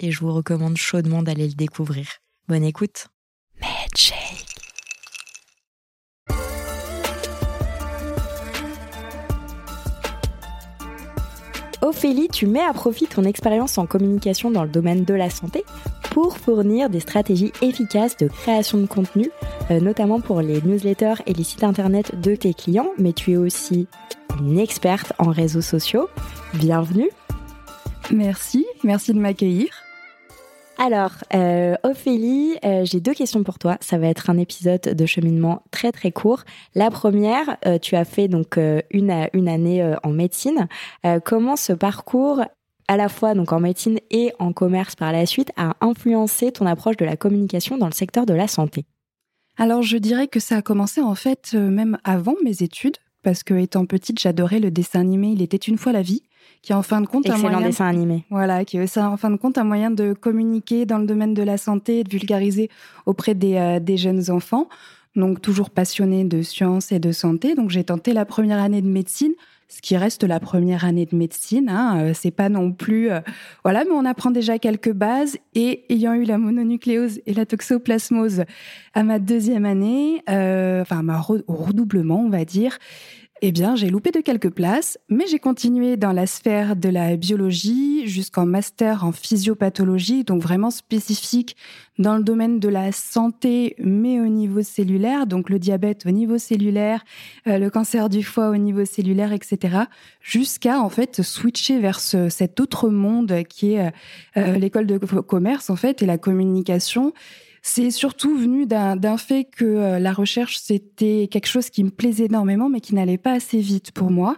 et je vous recommande chaudement d'aller le découvrir. Bonne écoute. Ophélie, tu mets à profit ton expérience en communication dans le domaine de la santé pour fournir des stratégies efficaces de création de contenu, euh, notamment pour les newsletters et les sites internet de tes clients, mais tu es aussi une experte en réseaux sociaux. Bienvenue. Merci, merci de m'accueillir. Alors, euh, Ophélie, euh, j'ai deux questions pour toi. Ça va être un épisode de cheminement très très court. La première, euh, tu as fait donc une, année en médecine. comment ce parcours, à la fois donc en médecine et en commerce par la suite, a influencé ton approche de la communication dans le secteur de la santé? Alors, je dirais que ça a commencé en fait même avant mes études, parce que étant petite, j'adorais le dessin animé. Il était une fois la vie qui est en fin de compte un moyen dessin animé. Voilà, qui est en fin de compte un moyen de communiquer dans le domaine de la santé et de vulgariser auprès des, euh, des jeunes enfants. Donc toujours passionnée de sciences et de santé. Donc j'ai tenté la première année de médecine ce qui reste la première année de médecine. Hein, euh, c'est pas non plus euh, voilà, mais on apprend déjà quelques bases. Et ayant eu la mononucléose et la toxoplasmose à ma deuxième année, euh, enfin ma au redoublement, on va dire, eh bien, j'ai loupé de quelques places, mais j'ai continué dans la sphère de la biologie jusqu'en master en physiopathologie, donc vraiment spécifique dans le domaine de la santé, mais au niveau cellulaire, donc le diabète au niveau cellulaire, euh, le cancer du foie au niveau cellulaire, etc., jusqu'à en fait switcher vers cet autre monde qui est euh, euh, l'école de commerce en fait et la communication c'est surtout venu d'un fait que euh, la recherche, c'était quelque chose qui me plaisait énormément, mais qui n'allait pas assez vite pour moi.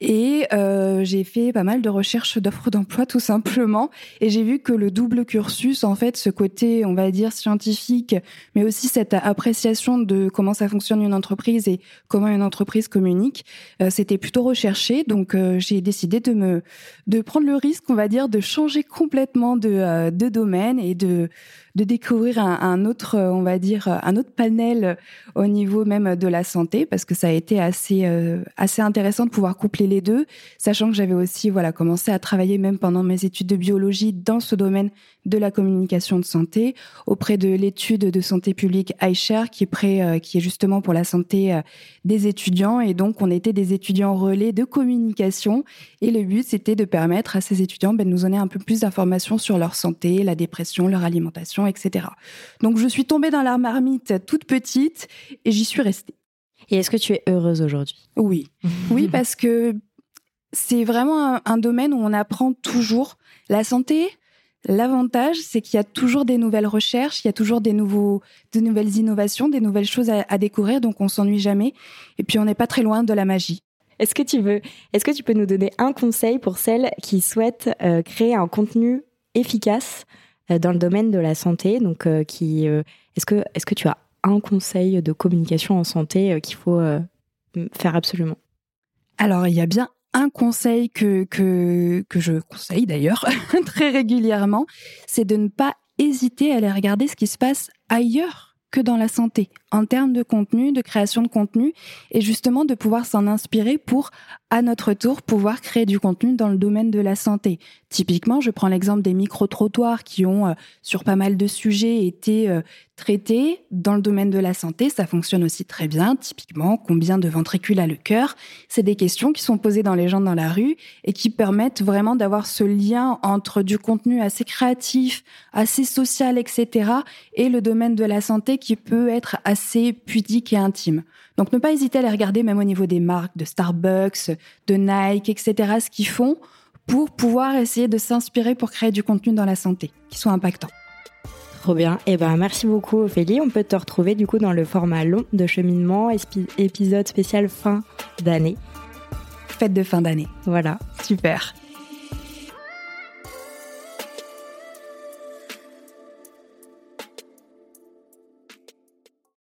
Et euh, j'ai fait pas mal de recherches d'offres d'emploi tout simplement. Et j'ai vu que le double cursus, en fait, ce côté, on va dire, scientifique, mais aussi cette appréciation de comment ça fonctionne une entreprise et comment une entreprise communique, euh, c'était plutôt recherché. Donc euh, j'ai décidé de me de prendre le risque, on va dire, de changer complètement de, euh, de domaine et de de découvrir un, un, autre, on va dire, un autre panel au niveau même de la santé, parce que ça a été assez assez intéressant de pouvoir coupler les deux, sachant que j'avais aussi voilà commencé à travailler même pendant mes études de biologie dans ce domaine de la communication de santé auprès de l'étude de santé publique iShare qui est euh, qui est justement pour la santé euh, des étudiants et donc on était des étudiants relais de communication et le but c'était de permettre à ces étudiants ben, de nous donner un peu plus d'informations sur leur santé, la dépression, leur alimentation, etc. Donc je suis tombée dans la marmite toute petite et j'y suis restée. Et est-ce que tu es heureuse aujourd'hui? Oui. oui, parce que c'est vraiment un, domaine où on apprend toujours. La santé, l'avantage, c'est qu'il y a toujours des nouvelles recherches, il y a toujours des, nouveaux, de nouvelles innovations, des nouvelles choses à, découvrir, donc on s'ennuie jamais. Et puis on n'est pas très loin de la magie. Est-ce que tu veux, est-ce que tu peux nous donner un conseil pour celles qui souhaitent euh, créer un contenu efficace? euh, dans le domaine de la santé. Donc, euh, qui, est-ce que, est-ce que tu as un conseil de communication en santé euh, qu'il faut euh, faire absolument? Alors, il y a bien un conseil que je conseille d'ailleurs très régulièrement, c'est de ne pas hésiter à aller regarder ce qui se passe ailleurs que dans la santé, en termes de contenu, de création de contenu, et justement de pouvoir s'en inspirer pour, à notre tour, pouvoir créer du contenu dans le domaine de la santé. Typiquement, je prends l'exemple des micro-trottoirs qui ont, euh, sur pas mal de sujets, été traité dans le domaine de la santé, ça fonctionne aussi très bien. Typiquement, combien de ventricules a le cœur? C'est des questions qui sont posées dans les gens dans la rue et qui permettent vraiment d'avoir ce lien entre du contenu assez créatif, assez social, etc. et le domaine de la santé qui peut être assez pudique et intime. Donc ne pas hésiter à les regarder même au niveau des marques de Starbucks, de Nike, etc. ce qu'ils font pour pouvoir essayer de s'inspirer pour créer du contenu dans la santé qui soit impactant. Trop bien. Eh ben, merci beaucoup, Ophélie. On peut te retrouver du coup dans le format long de cheminement, épisode spécial fin d'année. Fête de fin d'année. Voilà. Super.